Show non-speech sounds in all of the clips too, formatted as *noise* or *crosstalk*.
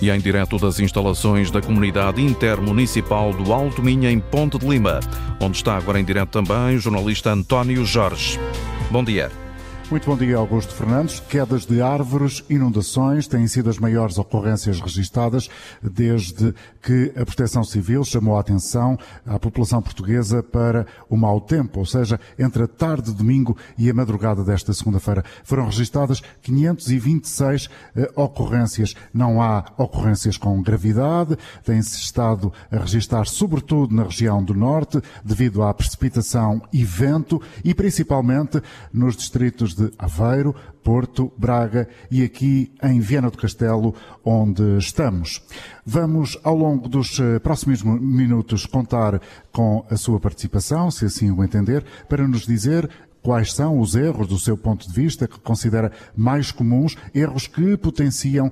e em direto das instalações da comunidade intermunicipal do Alto Minha, em Ponte de Lima, onde está agora em direto também o jornalista António Jorge. Bom dia. Muito bom dia, Augusto Fernandes. Quedas de árvores, inundações têm sido as maiores ocorrências registadas desde que a Proteção Civil chamou a atenção à população portuguesa para o mau tempo, ou seja, entre a tarde de domingo e a madrugada desta segunda-feira. Foram registadas 526 eh, ocorrências. Não há ocorrências com gravidade, tem-se estado a registrar sobretudo na região do norte, devido à precipitação e vento, e principalmente nos distritos de Aveiro, Porto, Braga e aqui em Viana do Castelo, onde estamos. Vamos, ao longo dos eh, próximos minutos, contar com a sua participação, se assim o entender, para nos dizer quais são os erros do seu ponto de vista que considera mais comuns, erros que potenciam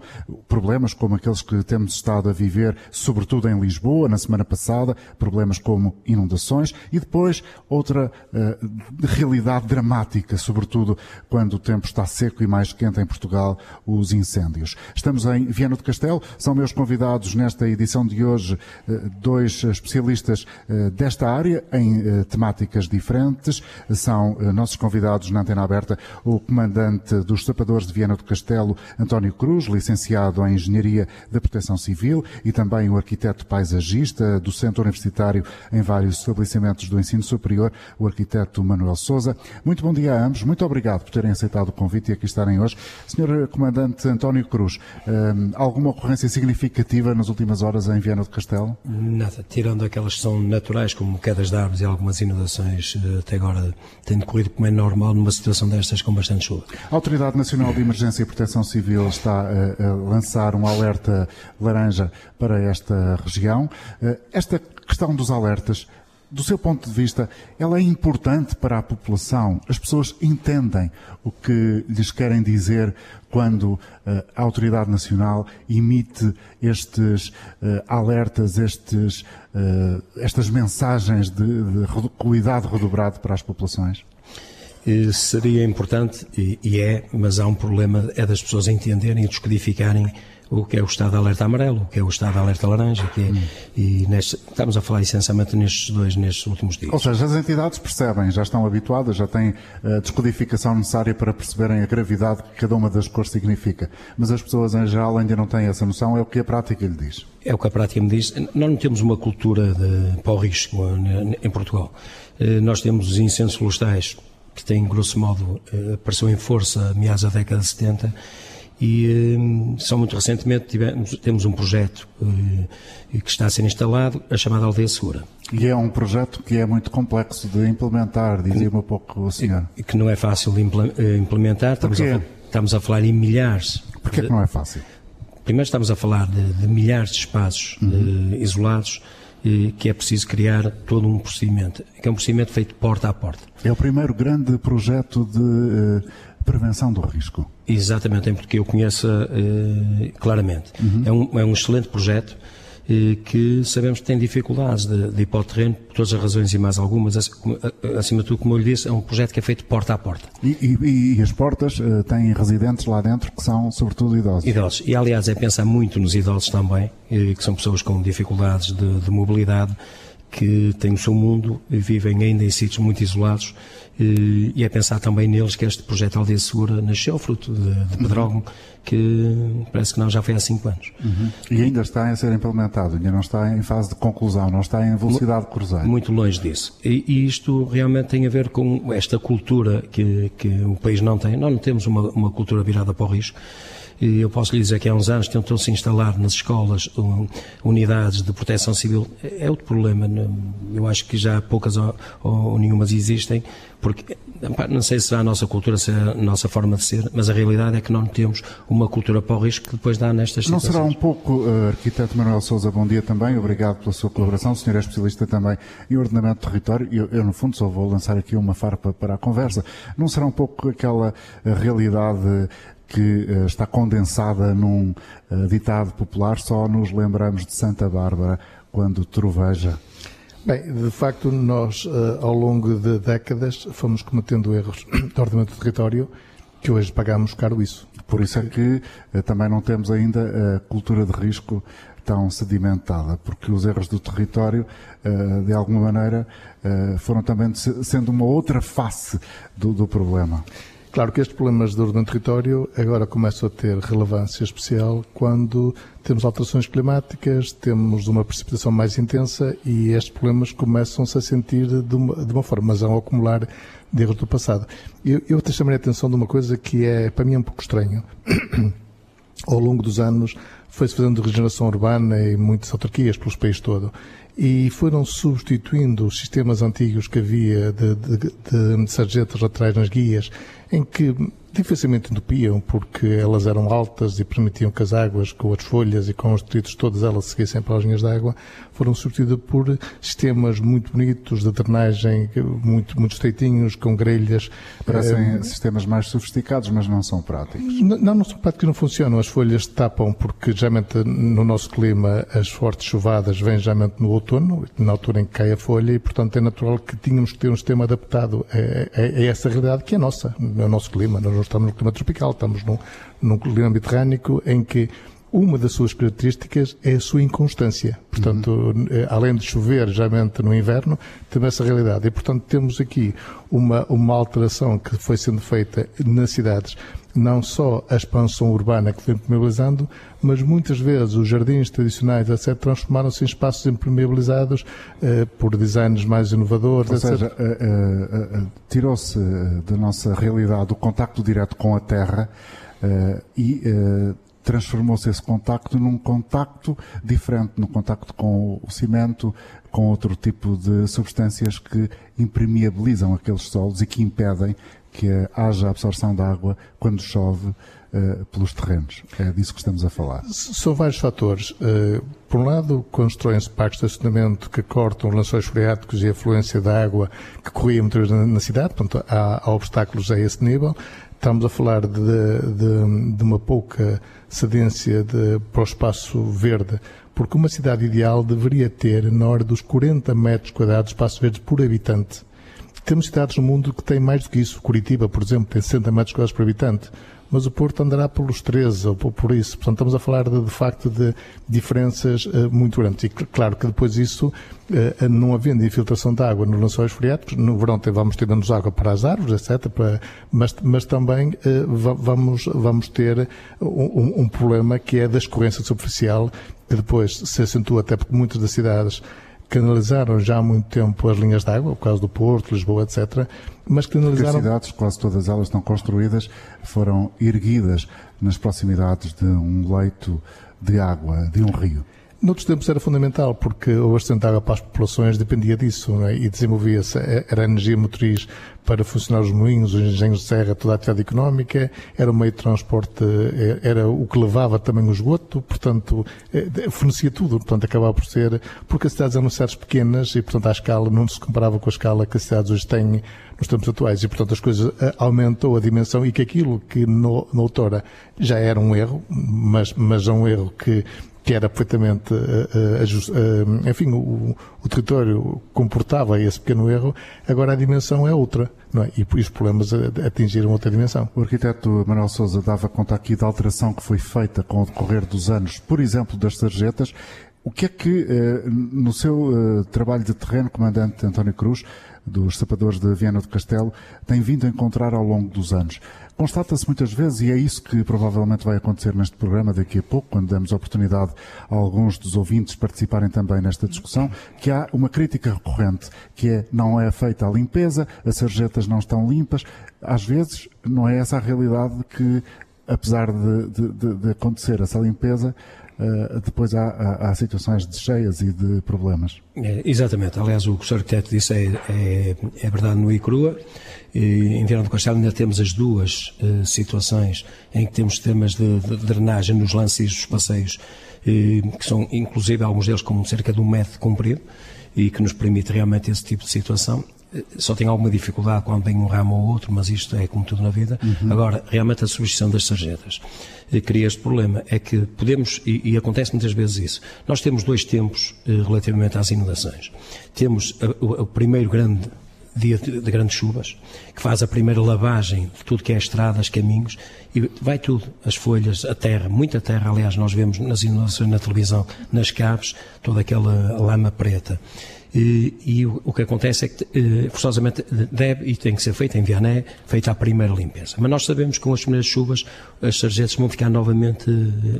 problemas como aqueles que temos estado a viver, sobretudo em Lisboa, na semana passada, problemas como inundações e depois outra uh, realidade dramática, sobretudo quando o tempo está seco e mais quente em Portugal, os incêndios. Estamos em Viana do Castelo, são meus convidados nesta edição de hoje uh, dois especialistas uh, desta área em temáticas diferentes, são nossos convidados na antena aberta o comandante dos sapadores de Viana do Castelo, António Cruz, licenciado em Engenharia da Proteção Civil, e também o arquiteto paisagista do Centro Universitário em vários estabelecimentos do ensino superior, o arquiteto Manuel Souza. Muito bom dia a ambos, muito obrigado por terem aceitado o convite e aqui estarem hoje. Senhor Comandante António Cruz, hum, alguma ocorrência significativa nas últimas horas em Viana do Castelo? Nada, tirando aquelas que são naturais, como quedas de árvores e algumas inundações, eh, até agora tem decorrido como é normal numa situação destas com bastante chuva. A Autoridade Nacional de Emergência e Proteção Civil está a, a lançar um alerta laranja para esta região. Eh, esta questão dos alertas do seu ponto de vista, ela é importante para a população. As pessoas entendem o que lhes querem dizer quando uh, a Autoridade Nacional emite estes alertas, estes, estas mensagens de, de cuidado redobrado para as populações? Seria importante, e, e, é, mas há um problema, é das pessoas entenderem e descodificarem o que é o estado de alerta amarelo, o que é o estado de alerta laranja, que é, hum. e neste, estamos a falar essencialmente nestes dois, nestes últimos dias. Ou seja, as entidades percebem, já estão habituadas, já têm a descodificação necessária para perceberem a gravidade que cada uma das cores significa, mas as pessoas em geral ainda não têm essa noção, é o que a prática lhe diz. É o que a prática me diz. Nós não temos uma cultura de, para o risco em Portugal. Eh, nós temos os incêndios florestais, que tem, grosso modo, eh, apareceu em força meados da década de 70 e eh, só muito recentemente tivemos, temos um projeto eh, que está a ser instalado, a chamada Aldeia Segura. E é um projeto que é muito complexo de implementar, dizia-me um pouco o senhor. E que não é fácil de implementar, estamos a, estamos a falar em milhares. Porquê de... que não é fácil? Primeiro estamos a falar de, de milhares de espaços uhum. isolados, que é preciso criar todo um procedimento, que é um procedimento feito porta a porta. É o primeiro grande projeto de uh, prevenção do risco. Exatamente, porque eu conheço uh, claramente. Uhum. É, um, é um excelente projeto que sabemos que tem dificuldades de, de ir para o terreno, por todas as razões e mais algumas. Acima de tudo, como eu lhe disse, é um projeto que é feito porta a porta. E, e, e as portas uh, têm residentes lá dentro que são, sobretudo, idosos? Idosos. E, aliás, é pensar muito nos idosos também, que são pessoas com dificuldades de, de mobilidade, que têm o seu mundo, vivem ainda em sítios muito isolados e é pensar também neles que este projeto Aldeia Segura nasceu, fruto de, de Pedrógão, uhum. que parece que não, já foi há cinco anos. Uhum. E ainda está a ser implementado, ainda não está em fase de conclusão, não está em velocidade de cruzar. Muito longe disso. E, e, isto realmente tem a ver com esta cultura que, que o país não tem. Nós não temos uma, uma cultura virada para o risco. E eu posso lhe dizer que há uns anos tentou-se instalar nas escolas um, unidades de proteção civil. É outro problema. Eu acho que já poucas ou, ou nenhumas existem, porque não sei se é a nossa cultura, se é a nossa forma de ser, mas a realidade é que não temos uma cultura para o risco que depois dá nestas não situações. Não será um pouco, uh, arquiteto Manuel Souza, bom dia também, obrigado pela sua colaboração. O senhor é especialista também em ordenamento de território eu, eu, no fundo, só vou lançar aqui uma farpa para a conversa. Não será um pouco aquela uh, realidade que uh, está condensada num uh, ditado popular, só nos lembramos de Santa Bárbara quando troveja. Bem, de facto, nós, uh, ao longo de décadas, fomos cometendo erros *coughs* de ordenamento do território que hoje pagamos caro isso. Por isso é que também não temos ainda a cultura de risco tão sedimentada, porque os erros do território, de alguma maneira, foram também sendo uma outra face do, do problema. Claro que estes problemas de ordem do território agora começam a ter relevância especial quando temos alterações climáticas, temos uma precipitação mais intensa e estes problemas começam-se a sentir de uma, de uma forma, mas a acumular de erros do passado. Eu, eu chamei a atenção de uma coisa que é, para mim, é um pouco estranho. Ao longo dos anos foi-se fazendo regeneração urbana e muitas autarquias pelos país todo e foram substituindo os sistemas antigos que havia de, de, de, sarjetas laterais nas guias, em que dificilmente entupiam, porque elas eram altas e permitiam que as águas, com as folhas e com os detritos, todas elas seguissem para as linhas de água, foram substituídas por sistemas muito bonitos de drenagem, muito, muito estreitinhos, com grelhas. Parecem sistemas mais sofisticados, mas não são práticos. Não, não são práticos, não funcionam. As folhas tapam, porque geralmente no nosso clima as fortes chuvadas vêm geralmente no outono, na altura em que cai a folha, e portanto é natural que tínhamos que ter um sistema adaptado a, a, a essa realidade que é nossa, no nosso clima. Nós não estamos no clima tropical, estamos num, num clima mediterrâneo em que uma das suas características é a sua inconstância. Portanto, uhum. além de chover geralmente no inverno, temos essa realidade. E, portanto, temos aqui uma, uma alteração que foi sendo feita nas cidades. Não só a expansão urbana que foi impermeabilizando, mas muitas vezes os jardins tradicionais, etc., transformaram-se em espaços impermeabilizados eh, por designs mais inovadores, Ou etc. seja, uh, uh, tirou-se da nossa realidade o contacto direto com a terra e transformou-se esse contacto num contacto diferente, num contacto com o cimento, com outro tipo de substâncias que impermeabilizam aqueles solos e que impedem que haja absorção de água quando chove uh, pelos terrenos. É disso que estamos a falar. São vários fatores. Uh, por um lado, constroem-se parques de estacionamento que cortam lençóis freáticos e a fluência da água que corria muitas vezes na cidade, portanto, há, há obstáculos a esse nível. Estamos a falar de, de, de uma pouca cedência de, para o espaço verde, porque uma cidade ideal deveria ter na hora dos 40 metros quadrados de espaço verde por habitante. Temos cidades no mundo que têm mais do que isso. Curitiba, por exemplo, tem 60 metros quadrados por habitante mas o Porto andará pelos 13 ou por isso. Portanto, estamos a falar de, de facto de diferenças uh, muito grandes. E claro que depois isso, uh, não havendo infiltração de água nos lençóis freáticos, no verão vamos ter menos água para as árvores, etc. Para, mas, mas também vamos, vamos ter um, um, problema que é da escorrência superficial, que depois se acentua até porque muitas das cidades canalizaram já há muito tempo as linhas de água, o caso do Porto, Lisboa, etc. Mas canalizaram. Porque as cidades, quase todas elas estão construídas, foram erguidas nas proximidades de um leito de água, de um rio. Noutros tempos era fundamental, porque o abastecimento de água para as populações dependia disso, é? e desenvolvia-se, era a energia motriz para funcionar os moinhos, os engenhos de serra, toda a atividade económica, era o meio de transporte, eh, era o que levava também o esgoto, portanto, eh, fornecia tudo, portanto, acabava por ser, porque as cidades eram cidades pequenas e, portanto, a escala não se comparava com a escala que as cidades hoje têm nos tempos atuais e, portanto, as coisas eh, aumentou a dimensão e que aquilo que no, na outrora já era um erro, mas, mas é um erro que que era perfeitamente, uh, enfim, o, o, território comportava esse pequeno erro, agora a dimensão é outra, é? E os problemas atingiram outra dimensão. O arquiteto Manuel Souza dava conta aqui da alteração que foi feita com o decorrer dos anos, por exemplo, das sarjetas. O que é que, no seu trabalho de terreno, comandante António Cruz, dos sapadores de Viana do Castelo, tem vindo a encontrar ao longo dos anos? Constata-se muitas vezes, e é isso que provavelmente vai acontecer neste programa daqui a pouco, quando demos a oportunidade a alguns dos ouvintes participarem também nesta discussão, que há uma crítica recorrente, que é não é feita a limpeza, as sarjetas não estão limpas. Às vezes não é essa a realidade que, apesar de, de, de acontecer essa limpeza, Uh, depois há, há, há, situações de cheias e de problemas. É, exatamente. Aliás, o que o Sr. Arquiteto disse é, é, é verdade no. E, em Viana do Castelo ainda temos as duas uh, situações em que temos sistemas de, de drenagem nos lances dos passeios, uh, que são, inclusive, alguns deles com cerca de um metro comprido, e que nos permite realmente esse tipo de situação só tem alguma dificuldade quando vem um ramo ou outro, mas isto é como tudo na vida. Uhum. Agora, realmente a substituição das sarjetas eh, cria este problema. É que podemos, e, e, acontece muitas vezes isso, nós temos dois tempos eh, relativamente às inundações. Temos a, o, o, primeiro grande dia de, de, grandes chuvas, que faz a primeira lavagem de tudo que é estradas, caminhos, e vai tudo, as folhas, a terra, muita terra, aliás, nós vemos nas inundações na televisão, nas caves, toda aquela lama preta. E, e o, o, que acontece é que, eh, forçosamente, deve e tem que ser feita em Viané, feita a primeira limpeza. Mas nós sabemos que com as primeiras chuvas as sarjetas vão ficar novamente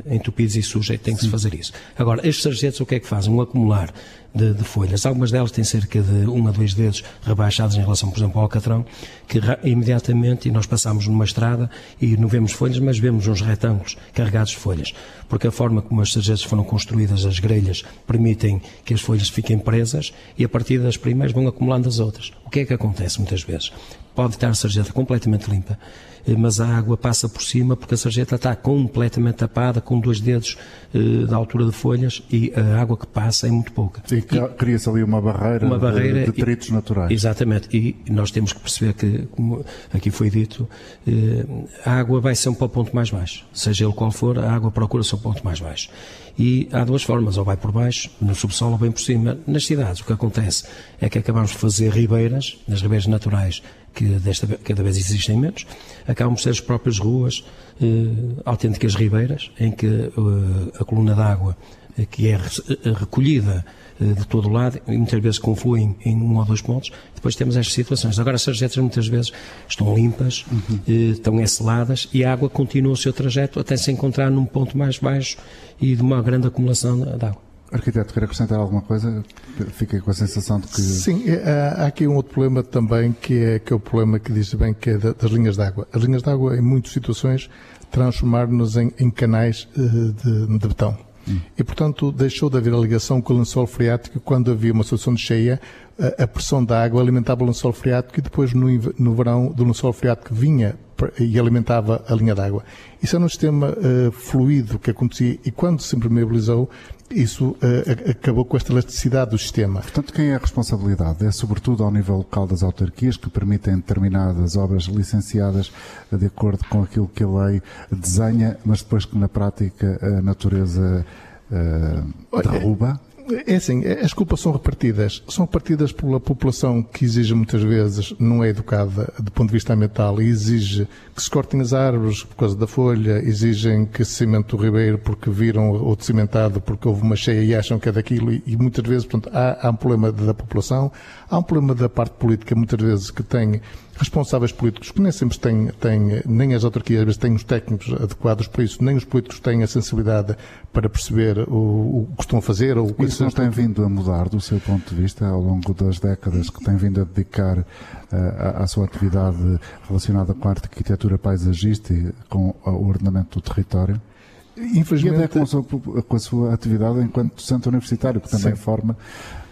eh, entupidas e sujas e tem que se fazer isso. Agora, estes sarjetas o que é que fazem? Um acumular de, de, folhas. Algumas delas têm cerca de um a dois dedos rebaixados em relação, por exemplo, ao alcatrão, que imediatamente, e nós passamos numa estrada e não vemos folhas, mas vemos uns retângulos carregados de folhas. Porque a forma como as sarjetas foram construídas, as grelhas, permitem que as folhas fiquem presas e a partir das primeiras vão acumulando as outras. O que é que acontece muitas vezes? Pode estar a sarjeta completamente limpa mas a água passa por cima porque a sarjeta está completamente tapada, com dois dedos eh, da altura de folhas e a água que passa é muito pouca. E cria-se ali uma barreira, uma barreira de detritos naturais. Exatamente, e nós temos que perceber que, como aqui foi dito, eh, a água vai sempre para o ponto mais baixo. Seja ele qual for, a água procura o seu ponto mais baixo. E há duas formas, ou vai por baixo, no subsolo, ou bem por cima. Nas cidades, o que acontece é que acabamos de fazer ribeiras, nas ribeiras naturais, que desta, cada vez existem menos, acabam por ser as próprias ruas eh, autênticas ribeiras, em que eh, a coluna d'água eh, que é eh, recolhida eh, de todo o lado e muitas vezes confluem em um ou dois pontos, depois temos estas situações. Agora, as sarjetas muitas vezes estão limpas, uhum. estão enceladas e a água continua o seu trajeto até se encontrar num ponto mais baixo e de uma grande acumulação de água. Arquiteto, quer acrescentar alguma coisa? Fica com a sensação de que. Sim, é, há aqui um outro problema também, que é, que é o problema que diz bem, que é das linhas de água. As linhas de água, em muitas situações, transformar-nos em, em, canais eh, de, de betão. Hum. E, portanto, deixou de haver a ligação com o lençol freático quando havia uma situação de cheia, a, a pressão da água alimentava o lençol freático e depois, no, no verão, do lençol freático vinha e alimentava a linha d'água. Isso era um sistema uh, fluido que acontecia e quando se impermeabilizou, isso uh, acabou com esta elasticidade do sistema. Portanto, quem é a responsabilidade? É sobretudo ao nível local das autarquias que permitem determinadas obras licenciadas de acordo com aquilo que a lei desenha, mas depois que na prática a natureza uh, derruba? É assim, as culpas são repartidas. São repartidas pela população que exige muitas vezes, não é educada do ponto de vista ambiental, e exige que se cortem as árvores por causa da folha, exigem que se cimente o ribeiro porque viram outro cimentado porque houve uma cheia e acham que é daquilo, e, e muitas vezes, portanto, há, há um problema da população, há um problema da parte política, muitas vezes, que tem responsáveis políticos que nem sempre têm, têm nem as autarquias, às vezes têm os técnicos adequados para isso, nem os políticos têm a sensibilidade para perceber o, o que estão a fazer. Ou isso não tem vindo a mudar do seu ponto de vista ao longo das décadas que tem vindo a dedicar uh, à, à sua atividade relacionada com a arquitetura paisagista e com o ordenamento do território? Infelizmente, e até com a, sua, com a sua atividade enquanto docente universitário, que também sim. forma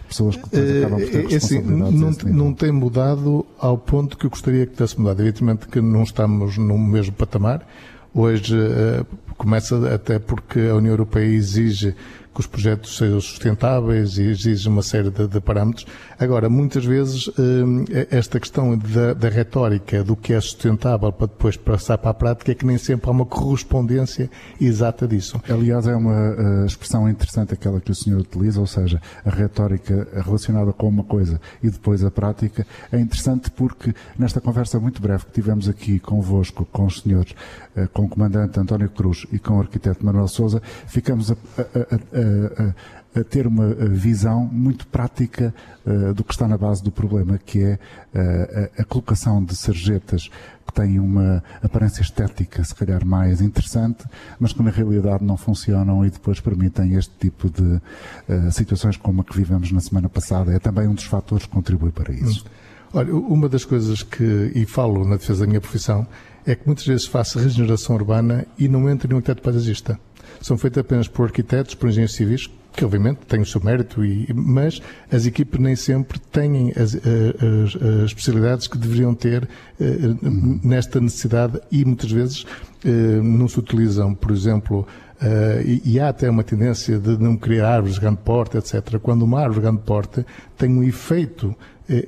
pessoas que depois eh, acabam por ter é, assim, não, não tem mudado ao ponto que eu gostaria que tivesse mudado. Evidentemente que não estamos no mesmo patamar. Hoje uh, começa até porque a União Europeia exige que os projetos sejam sustentáveis e exige uma série de, de parâmetros. Agora, muitas vezes, eh, esta questão da, da, retórica do que é sustentável para depois passar para a prática é que nem sempre há uma correspondência exata disso. Aliás, é uma uh, expressão interessante aquela que o senhor utiliza, ou seja, a retórica relacionada com uma coisa e depois a prática. É interessante porque nesta conversa muito breve que tivemos aqui convosco, com os senhores, uh, com o comandante António Cruz e com o arquiteto Manuel Souza, ficamos a, a, a a, ter uma visão muito prática uh, do que está na base do problema, que é uh, a, a, colocação de sarjetas que têm uma aparência estética, se calhar mais interessante, mas que na realidade não funcionam e depois permitem este tipo de uh, situações como a que vivemos na semana passada. É também um dos fatores que contribui para isso. Hum. Olha, uma das coisas que, e falo na defesa da minha profissão, é que muitas vezes faço regeneração urbana e não entro em um arquiteto paisagista são feitas apenas por arquitetos, por engenheiros civis, que obviamente têm o seu mérito, e, mas as equipes nem sempre têm as, as, as especialidades que deveriam ter uh, nesta necessidade e muitas vezes uh, não se utilizam, por exemplo, e, e, há até uma tendência de não criar árvores de grande porte, etc. Quando uma árvore de grande porte tem um efeito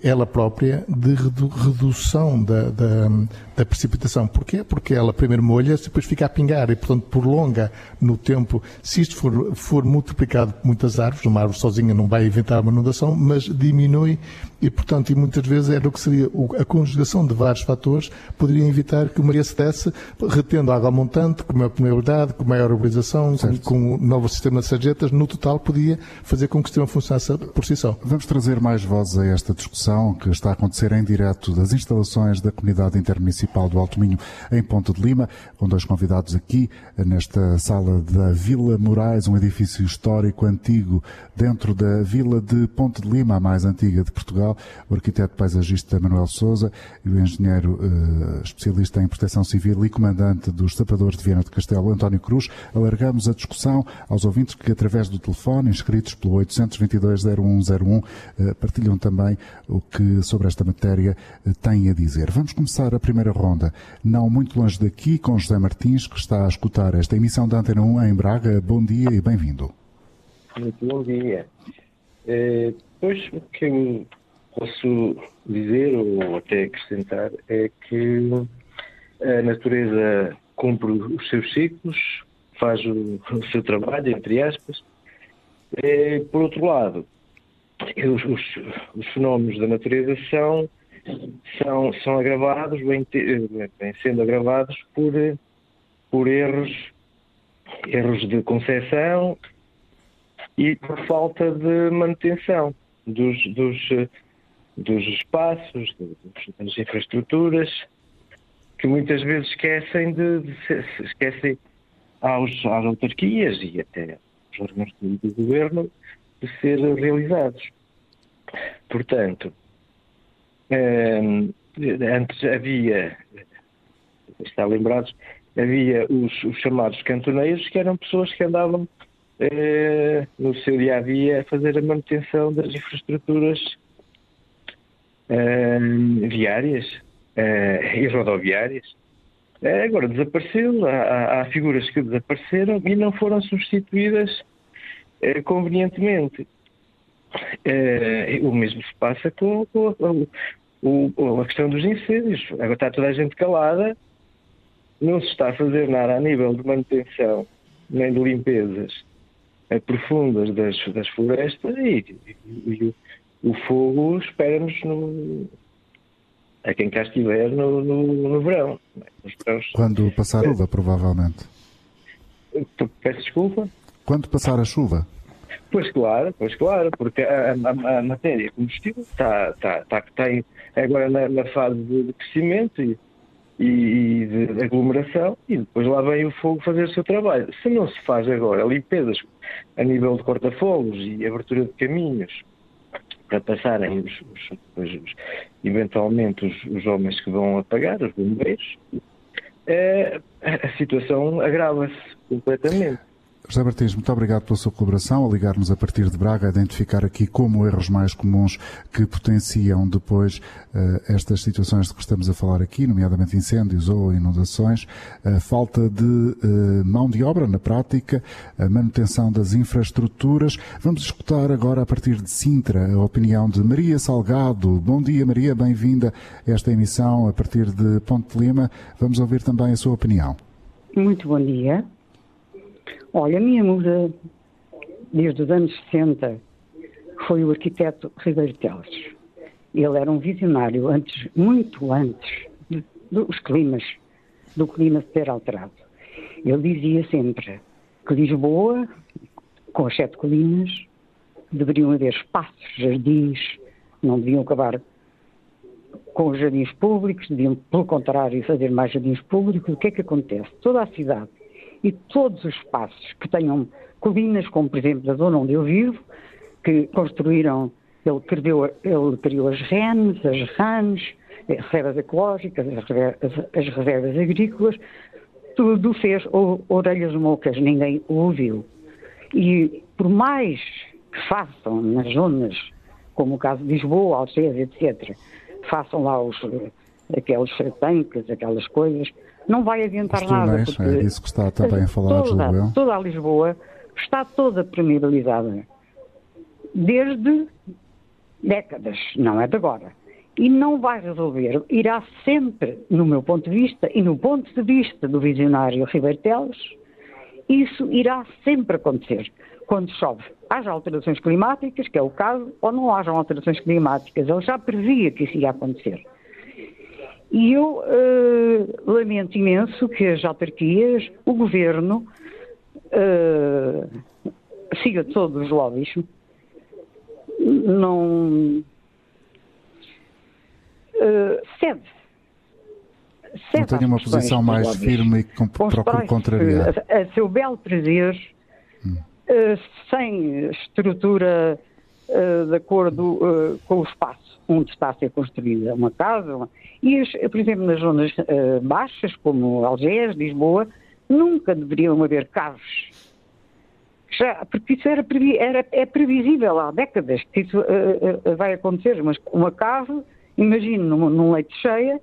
ela própria de redução da, da, da, precipitação. Porquê? Porque ela primeiro molha, depois fica a pingar e, portanto, prolonga no tempo. Se isto for, for multiplicado por muitas árvores, uma árvore sozinha não vai evitar uma inundação, mas diminui e, portanto, e muitas vezes era o que seria a conjugação de vários fatores, poderia evitar que uma maria se desse, retendo água montante, com maior permeabilidade, com maior urbanização, com, com um novo sistema de sarjetas, no total podia fazer com que o sistema funcionasse por si só. Vamos trazer mais vozes a esta discussão que está a acontecer em direto das instalações da Comunidade Intermunicipal do Alto Minho, em Ponte de Lima, com dois convidados aqui, nesta sala da Vila Moraes, um edifício histórico antigo, dentro da Vila de Ponte de Lima, a mais antiga de Portugal o arquiteto paisagista Manuel Souza e o engenheiro uh, especialista em proteção civil e comandante dos sapadores de Viana de Castelo, António Cruz. Alargamos a discussão aos ouvintes que, através do telefone, inscritos pelo 822-0101, uh, partilham também o que sobre esta matéria uh, têm a dizer. Vamos começar a primeira ronda, não muito longe daqui, com José Martins, que está a escutar esta emissão da Antena 1 em Braga. Bom dia e bem-vindo. Muito bom dia. Eh, pois, o que posso dizer ou até acrescentar é que a natureza cumpre os seus ciclos, faz o, o seu trabalho, entre aspas. É, por outro lado, os, os, os, fenómenos da natureza são, são, são agravados, vêm, vêm sendo agravados por, por erros, erros de concepção e por falta de manutenção dos, dos, dos espaços, das infraestruturas, que muitas vezes esquecem de, de se, esquecem aos, às autarquias e até aos órgãos do governo de ser realizados. Portanto, eh, antes havia, está lembrados, havia os, os, chamados cantoneiros, que eram pessoas que andavam eh, no seu dia a dia a fazer a manutenção das infraestruturas viárias uh, *laughs* e rodoviárias. Uh, agora desapareceu, há, há, figuras que desapareceram e não foram substituídas convenientemente. o mesmo se passa com, com, com, a questão dos incêndios. Agora está toda a gente calada, não se está a fazer nada a nível de manutenção nem de limpezas profundas das, das florestas e, e, e, o fogo espera-nos no, a quem cá estiver no, no, no verão. Quando passar a chuva, provavelmente. Peço desculpa? Quando passar a chuva? Pois claro, pois claro, porque a, a, a matéria combustível está, está, está, está agora na, na, fase de crescimento e, e, de aglomeração e depois lá vem o fogo fazer o seu trabalho. Se não se faz agora limpezas a nível de corta-fogos e abertura de caminhos para passarem os, os, os, eventualmente os, homens que vão apagar, os bombeiros, é, a situação agrava-se completamente. José Martins, muito obrigado pela sua colaboração, a ligar-nos a partir de Braga, a identificar aqui como erros mais comuns que potenciam depois uh, estas situações de que estamos a falar aqui, nomeadamente incêndios ou inundações, a falta de uh, mão de obra na prática, a manutenção das infraestruturas. Vamos escutar agora, a partir de Sintra, a opinião de Maria Salgado. Bom dia, Maria, bem-vinda a esta emissão a partir de Ponte de Lima. Vamos ouvir também a sua opinião. Muito bom dia. Olha, a minha musa, desde os anos 60, foi o arquiteto Ribeiro Teles. Ele era um visionário antes, muito antes dos climas, do clima se ter alterado. Ele dizia sempre que Lisboa, com as sete colinas, deveriam haver espaços, jardins, não deviam acabar com os jardins públicos, deviam, pelo contrário, fazer mais jardins públicos. O que é que acontece? Toda a cidade e todos os espaços que tenham colinas, como por exemplo a zona onde eu vivo, que construíram, ele criou, ele criou as RENs, as RANs, as reservas ecológicas, as reservas, as reservas agrícolas, tudo fez orelhas mocas, ninguém o ouviu. E por mais que façam nas zonas, como o caso de Lisboa, Algés, etc., façam lá os, aqueles tanques, aquelas coisas, não vai adiantar Os nada. túneis, é disso que está também a falar, toda, toda a Lisboa está toda permeabilizada. Desde décadas, não é de agora. E não vai resolver. Irá sempre, no meu ponto de vista e no ponto de vista do visionário Ribeiro Teles, isso irá sempre acontecer. Quando chove, haja alterações climáticas, que é o caso, ou não hajam alterações climáticas. Ele já previa que isso ia acontecer. E eu eh, lamento imenso que as autarquias, o governo, eh, siga todos os lobbies, não eh, cede. Não Cede tenho uma posição mais lobbies. firme e que Constrói-se, contrariar. Hum. A, a seu belo prazer, eh, sem estrutura de acordo eh, com o espaço onde está a ser construída uma casa. uma- E, as- por exemplo, nas zonas eh, baixas, como Algés, Lisboa, nunca deveriam haver carros. Já, porque isso era, era- é previsível há décadas que isso eh, eh, vai acontecer. Mas uma casa, imagine num, num leite cheia,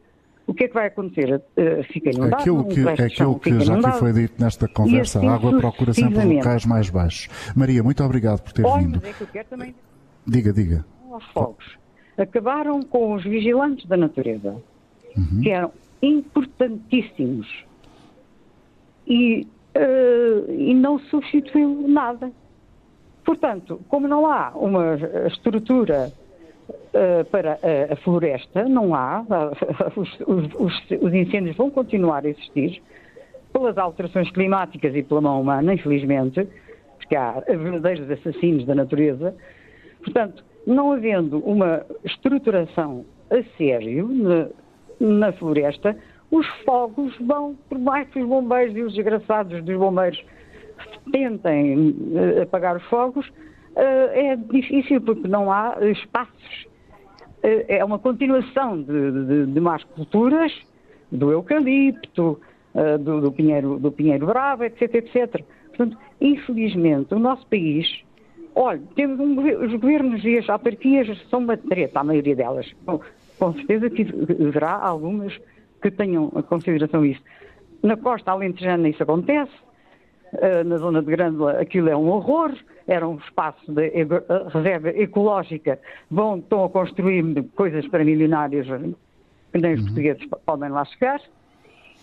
o que é que vai acontecer? Eh, fica inundado, Aquilo um que, resto de chão aquilo que já aqui foi dito nesta conversa, assim a água procura sempre locais mais baixos. Maria, muito obrigado por ter Olha, vindo. mas é que eu quero também Diga, diga. fogos. Acabaram com os vigilantes da natureza, Uhum. que eram importantíssimos. E, eh, e não substituiu nada. Portanto, como não há uma estrutura eh, para a, a floresta, não há, *laughs* os- os- os incêndios vão continuar a existir, pelas alterações climáticas e pela mão humana, infelizmente, porque há verdadeiros assassinos da natureza. Portanto, não havendo uma estruturação a sério na, na floresta, os fogos vão, por mais que os bombeiros e os desgraçados dos bombeiros tentem eh, apagar os fogos, eh, é difícil porque não há espaços. Eh, é uma continuação de, de, de más culturas, do eucalipto, do, do pinheiro, do pinheiro bravo, etc, etc. Portanto, infelizmente, o nosso país, olha, temos um, os governos e as autarquias são uma treta, a maioria delas. Bom, com certeza que haverá algumas que tenham em consideração isso. Na costa alentejana isso acontece, eh, na zona de Grândola aquilo é um horror, era um espaço de eh, reserva ecológica, vão, estão a construir coisas para milionários que nem os portugueses p- podem lá chegar,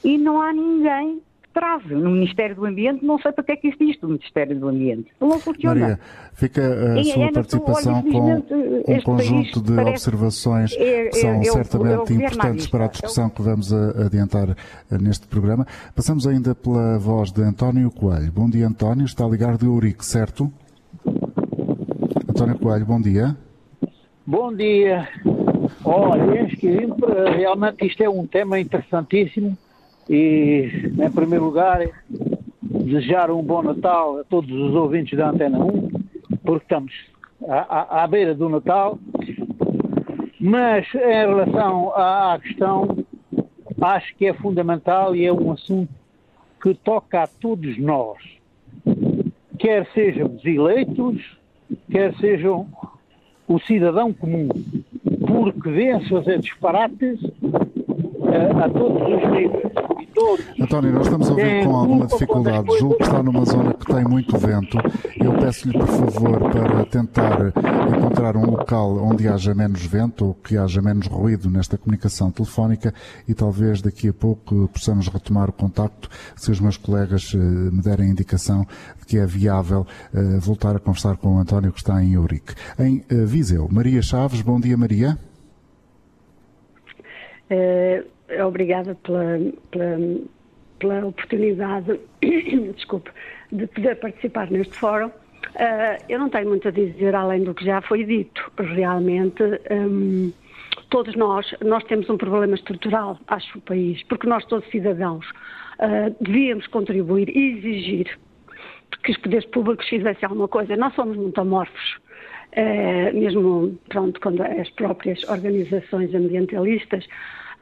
e não há ninguém trave. No Ministério do Ambiente, não sei para que é que existe o Ministério do Ambiente. Não funciona. Maria, fica a E sua é, participação olha, com um este conjunto de observações é- que são é- é é certamente à importantes para a discussão que vamos a- adiantar eh, neste programa. Passamos ainda pela voz de António Coelho. Bom dia, António. Está a ligar de Ourique, certo? António Coelho, bom dia. Bom dia. Olha, realmente isto é um tema interessantíssimo e, em primeiro lugar, desejar um bom Natal a todos os ouvintes da Antena 1, porque estamos à, à- à beira do Natal. Mas em relação à, à questão, acho que é fundamental e é um assunto que toca a todos nós, quer sejamos eleitos, quer sejam o cidadão comum, porque vê-se fazer disparates eh, a todos os níveis. Todos António, nós estamos a ouvir com alguma dificuldade. Julgo que está numa zona que tem muito vento. Eu peço-lhe, por favor, para tentar encontrar um local onde haja menos vento ou que haja menos ruído nesta comunicação telefónica e talvez daqui a pouco possamos retomar o contacto se os meus colegas eh, me derem indicação de que é viável eh, voltar a conversar com o António que está em Eurique. Em eh, Viseu, Maria Chaves, bom dia Maria. Obrigada pela, pela, pela oportunidade, *coughs* desculpe, de poder participar neste fórum. Eh, eu não tenho muito a dizer além do que já foi dito. Realmente, hum, todos nós, nós temos um problema estrutural, acho, no país, porque nós todos cidadãos eh, devíamos contribuir e exigir que os poderes públicos fizessem alguma coisa. Nós somos muito amorfos. Eh, mesmo, pronto, quando as próprias organizações ambientalistas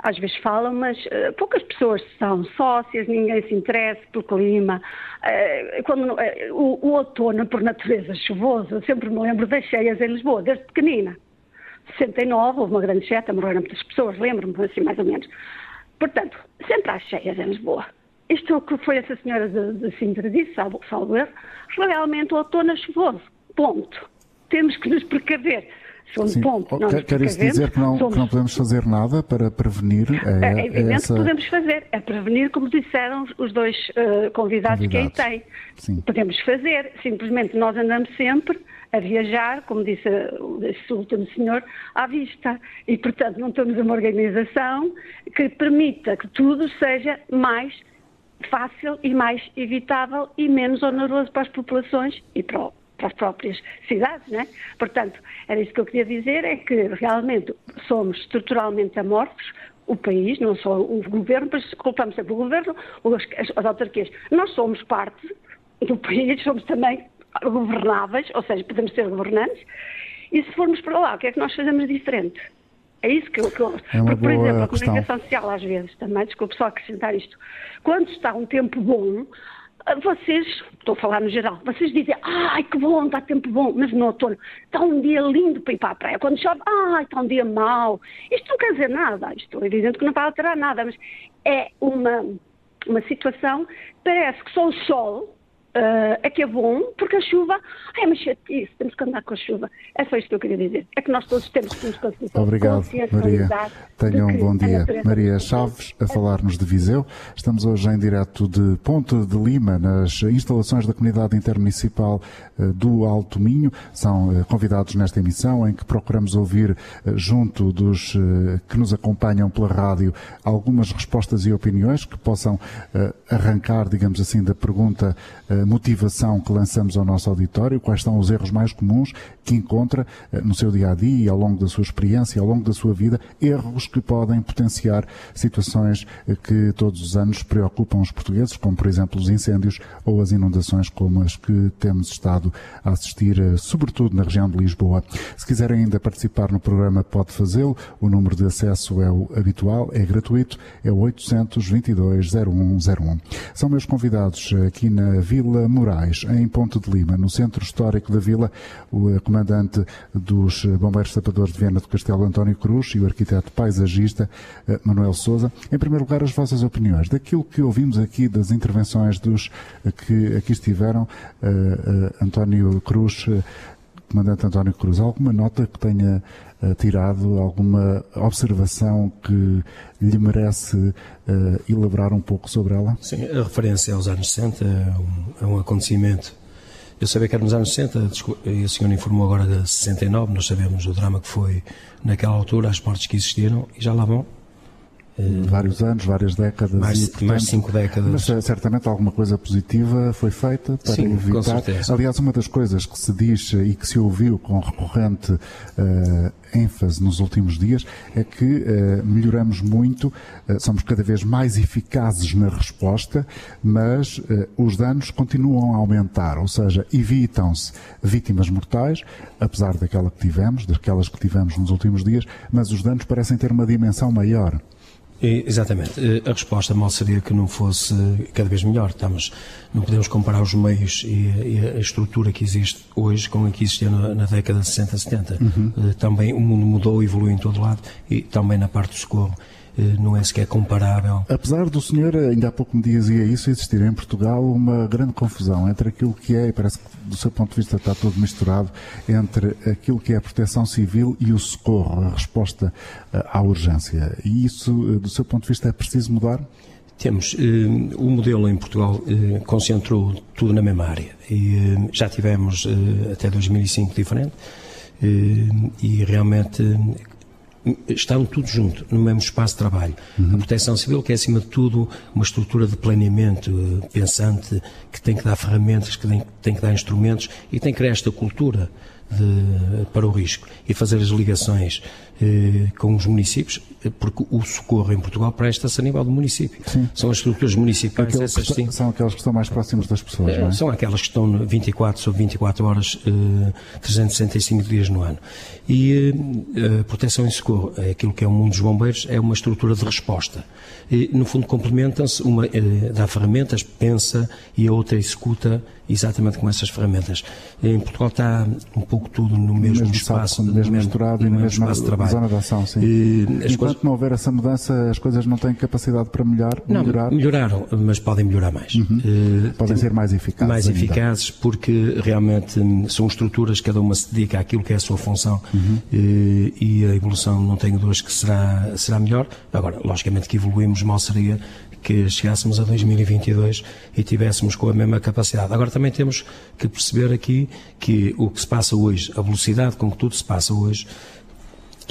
às vezes falam, mas eh, poucas pessoas são sócias, ninguém se interessa pelo clima. Eh, quando, eh, o, o outono, por natureza chuvoso, eu sempre me lembro das cheias em Lisboa, desde pequenina. 69, houve uma grande cheta, morreram muitas pessoas, lembro-me assim mais ou menos. Portanto, sempre às cheias em Lisboa. Isto que foi essa senhora de, de Sintra disse, salvo erro, realmente o outono é chuvoso. Ponto. Temos que nos precaver. Sim. Ponto, quer, quer isso dizer que não, somos... que não, podemos fazer nada para prevenir? É, é evidente essa... que podemos fazer. É prevenir, como disseram os dois uh, convidados, convidados, que aí têm. Sim. Podemos fazer. Simplesmente nós andamos sempre a viajar, como disse esse último senhor, à vista. E, portanto, não temos uma organização que permita que tudo seja mais fácil e mais evitável e menos oneroso para as populações e para, o, para as próprias cidades, né? Portanto, era isso que eu queria dizer, é que realmente somos estruturalmente amorfos, o país, não só o governo, mas culpamos sempre o governo, as, as autarquias. Nós somos parte do país, somos também governáveis, ou seja, podemos ser governantes, e se formos para lá, o que é que nós fazemos diferente? É isso que eu. Que eu é porque, por exemplo, a questão. comunicação social, às vezes, também, desculpe só acrescentar isto, quando está um tempo bom, vocês, estou a falar no geral, vocês dizem, ai que bom, está tempo bom, mas no outono está um dia lindo para ir para a praia. Quando chove, ai, está um dia mau. Isto não quer dizer nada, isto é evidente que não vai alterar nada, mas é uma, uma situação, parece que só o sol Uh, é que é bom, porque a chuva, ai, é uma chatice, temos que andar com a chuva. É só isto que eu queria dizer. É que nós todos temos que nos conseguir Obrigado, Maria. Tenham um bom dia. Maria Chaves, a falar-nos de Viseu. Estamos hoje em direto de Ponte de Lima, nas instalações da Comunidade Intermunicipal uh, do Alto Minho. São uh, convidados nesta emissão em que procuramos ouvir, junto dos que nos acompanham pela rádio, algumas respostas e opiniões que possam arrancar, digamos assim, da pergunta motivação que lançamos ao nosso auditório, quais são os erros mais comuns que encontra eh, no seu dia a dia, ao longo da sua experiência, ao longo da sua vida, erros que podem potenciar situações eh, que todos os anos preocupam os portugueses, como por exemplo os incêndios ou as inundações como as que temos estado a assistir, eh, sobretudo na região de Lisboa. Se quiser ainda participar no programa, pode fazê-lo. O número de acesso é o habitual, é gratuito, é o 822 0101. São meus convidados aqui na Vila Vila Moraes, em Ponte de Lima, no centro histórico da vila, o eh, comandante dos eh, Bombeiros Tapadores de Viana do Castelo, António Cruz, e o arquiteto paisagista, eh, Manuel Souza. Em primeiro lugar, as vossas opiniões. Daquilo que ouvimos aqui das intervenções dos que aqui estiveram, António Cruz, comandante António Cruz, alguma nota que tenha tirado, alguma observação que lhe merece uh, elaborar um pouco sobre ela? Sim, a referência aos anos 60 é um, é um acontecimento. Eu sabia que era nos anos 60, e o senhor informou agora de 69, nós sabemos o drama que foi naquela altura, as mortes que existiram, e já lá vão vários anos, várias décadas. Mais, e, portanto, mais cinco décadas. Mas eh, certamente alguma coisa positiva foi feita para Sim, evitar. Aliás, uma das coisas que se diz e que se ouviu com recorrente uh, ênfase nos últimos dias é que uh, melhoramos muito, uh, somos cada vez mais eficazes na resposta, mas os danos continuam a aumentar, ou seja, evitam-se vítimas mortais, apesar daquela que tivemos, daquelas que tivemos nos últimos dias, mas os danos parecem ter uma dimensão maior. Exatamente. A resposta mal seria que não fosse cada vez melhor. Estamos, não podemos comparar os meios e, a estrutura que existe hoje com a que existia na, na década de 60, 70. Uhum. Eh, também o mundo mudou, evoluiu em todo lado e também na parte do socorro. Eh, não é sequer comparável. Apesar do senhor, ainda há pouco me dizia isso, existir em Portugal uma grande confusão entre aquilo que é, e parece que do seu ponto de vista está tudo misturado, entre aquilo que é a proteção civil e o socorro, a resposta eh, à urgência. E isso, eh, do seu ponto de vista, é preciso mudar? Temos. Eh, o modelo em Portugal eh, concentrou tudo na mesma área. E eh, já tivemos até 2005 diferente. e realmente estão tudo junto, no mesmo espaço de trabalho. Uhum. A proteção civil, que é acima de tudo uma estrutura de planeamento uh, pensante, que tem que dar ferramentas, que tem, tem, que dar instrumentos e tem que criar esta cultura de, para o risco e fazer as ligações eh, com os municípios, porque o socorro em Portugal presta-se a nível do município. Sim. São as estruturas municipais. Aqueles essas, sim. São aquelas que estão mais próximas das pessoas, é, São aquelas que estão 24 sobre 24 horas, eh, 365 dias no ano. E eh, a proteção e socorro, é aquilo que é o mundo dos bombeiros, é uma estrutura de resposta. E, no fundo, complementam-se, uma eh, dá ferramentas, pensa, e a outra executa exatamente com essas ferramentas. Em Portugal está um pouco tudo no mesmo, mesmo espaço, no mesmo misturado e na mesma espaço de trabalho. Zona de ação. Sim. E, Enquanto coisas... não houver essa mudança, as coisas não têm capacidade para melhorar. Não, melhorar. melhoraram, mas podem melhorar mais. Uhum. Uh, podem ser mais eficazes. Mais ainda. eficazes, porque realmente são estruturas, cada uma se dedica àquilo que é a sua função uhum. uh, e a evolução, não tenho dúvidas que será, será melhor. Agora, logicamente que evoluímos, mal seria que chegássemos a 2022 e tivéssemos com a mesma capacidade. Agora também temos que perceber aqui que o que se passa hoje, a velocidade com que tudo se passa hoje,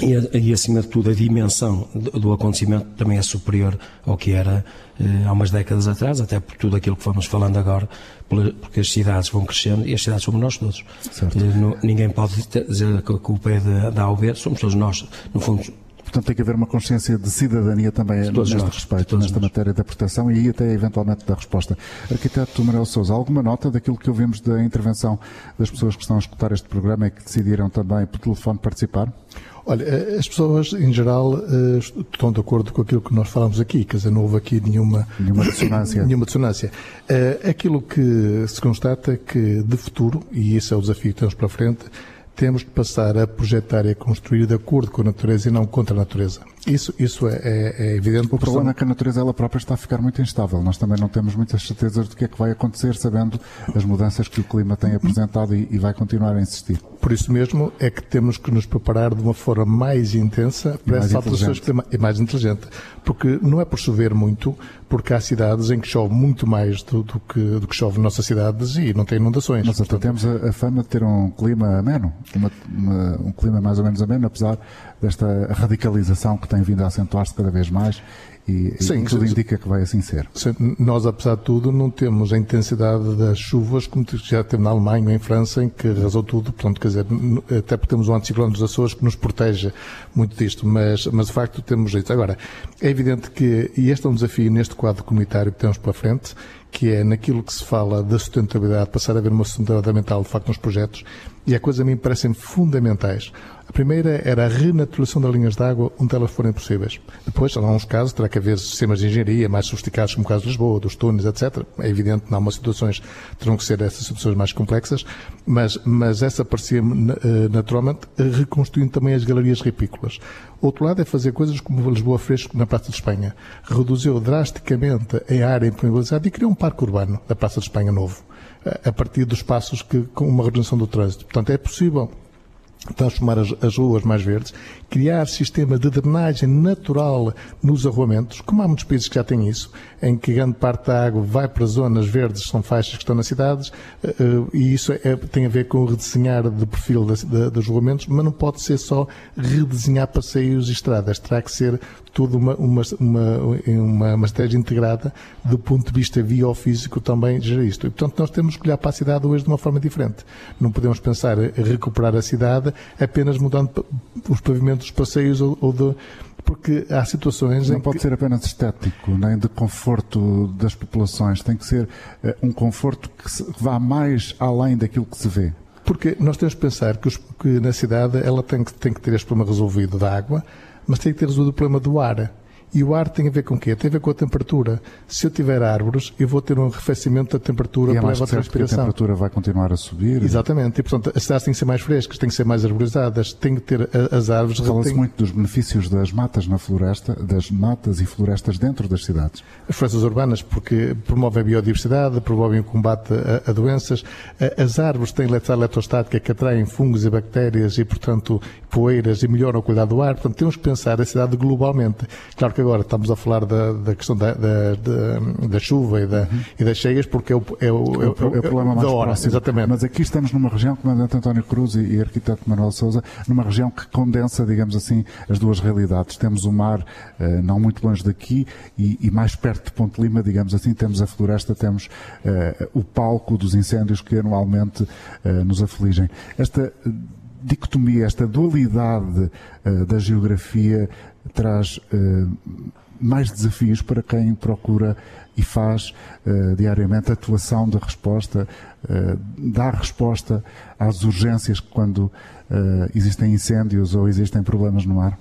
e, acima de tudo a dimensão do, acontecimento também é superior ao que era eh, há umas décadas atrás, até por tudo aquilo que fomos falando agora, porque as cidades vão crescendo e as cidades somos nós todos. Eh, ninguém pode dizer que a culpa é da A ou B, somos todos nós. No fundo, Portanto, tem que haver uma consciência de cidadania também neste nós, respeito, nesta nós. matéria da proteção e aí até eventualmente da resposta. Arquiteto Manuel Souza, alguma nota daquilo que ouvimos da intervenção das pessoas que estão a escutar este programa e que decidiram também por telefone participar? Olha, eh, as pessoas em geral eh, estão de acordo com aquilo que nós falamos aqui, quer dizer, não houve aqui nenhuma, nenhuma dissonância. *coughs* nenhuma dissonância. Eh, aquilo que se constata é que de futuro, e esse é o desafio que temos para frente, temos de passar a projetar e a construir de acordo com a natureza e não contra a natureza. Isso, isso é, é, é evidente. O problema são... é que a natureza ela própria está a ficar muito instável. Nós também não temos muitas certezas do que é que vai acontecer, sabendo as mudanças que o clima tem apresentado e, e vai continuar a insistir. Por isso mesmo é que temos que nos preparar de uma forma mais intensa para essas alterações climáticas e mais inteligente. Porque não é por chover muito, porque há cidades em que chove muito mais do, do, que, do que chove nas nossas cidades e não tem inundações. Nós Portanto, temos a, a, fama de ter um clima ameno, uma, uma, um clima mais ou menos ameno, apesar desta radicalização que tem vindo a acentuar-se cada vez mais e, sim, e tudo indica que vai assim ser. Nós, apesar de tudo, não temos a intensidade das chuvas como já temos na Alemanha ou em França, em que arrasou tudo. Portanto, quer dizer, até porque temos um anticiclone dos Açores que nos protege muito disto, mas, mas de facto temos jeito. Agora, é evidente que, e este é um desafio neste quadro comunitário que temos pela frente, que é naquilo que se fala da sustentabilidade, passar a haver uma sustentabilidade ambiental, de facto, nos projetos, e há coisas a mim parecem fundamentais. A primeira era a renaturalização das linhas de água onde elas forem possíveis. Depois, em alguns casos, terá que haver sistemas de engenharia mais sofisticados, como o caso de Lisboa, dos túneis, etc. É evidente que, em algumas situações, terão que ser essas situações mais complexas, mas, mas essa parecia-me, eh, naturalmente, reconstruindo também as galerias ripícolas. Outro lado é fazer coisas como Lisboa Fresco na Praça de Espanha. Reduziu drasticamente a área impermeabilizada e criou um parque urbano da Praça de Espanha novo, a partir dos passos que, com uma redução do trânsito. Portanto, é possível transformar as, as, ruas mais verdes, criar sistema de drenagem natural nos arruamentos, como há muitos países que já têm isso, em que grande parte da água vai para zonas verdes, são faixas que estão nas cidades, eh, eh, e isso é, tem a ver com o redesenhar do perfil das, dos arruamentos, mas não pode ser só redesenhar passeios e estradas, terá que ser toda uma, uma, uma, uma, estratégia integrada do ponto de vista biofísico também isto. E, portanto, nós temos que olhar para a cidade hoje de uma forma diferente. Não podemos pensar recuperar a cidade apenas mudando os pavimentos dos passeios ou, ou de porque há situações não em pode que... ser apenas estético nem de conforto das populações. Tem que ser uh, um conforto que se, vá mais além daquilo que se vê. Porque nós temos que pensar que, os, que na cidade ela tem que, tem que ter este problema resolvido da água mas tem que ter resolvido o problema do ar e o ar tem a ver com o quê? Tem a ver com a temperatura. Se eu tiver árvores, eu vou ter um arrefecimento da temperatura e é mais a transpiração. a temperatura vai continuar a subir. Exatamente. E, portanto, as cidades têm que ser mais frescas, têm que ser mais arborizadas, têm que ter as árvores... Fala-se muito dos benefícios das matas na floresta, das matas e florestas dentro das cidades. As florestas urbanas, porque promovem a biodiversidade, promovem o combate a, a doenças. As árvores têm eletrostática que atraem fungos e bactérias e, portanto, poeiras e melhoram a qualidade do ar. Portanto, temos que pensar a cidade globalmente. Claro que agora estamos a falar da, da questão da, da, da, da chuva e, da, uhum. e das cheias, porque é o, é o, é o, é o problema mais hora, próximo. Exatamente. Mas aqui estamos numa região, comandante António Cruz e, e arquiteto Manuel Souza, numa região que condensa, digamos assim, as duas realidades. Temos o mar uh, não muito longe daqui e, e, mais perto de Ponte Lima, digamos assim, temos a floresta, temos uh, o palco dos incêndios que anualmente uh, nos afligem. Esta dicotomia, esta dualidade uh, da geografia traz uh, mais desafios para quem procura e faz uh, diariamente atuação de resposta, dá resposta às urgências quando existem incêndios ou existem problemas no mar?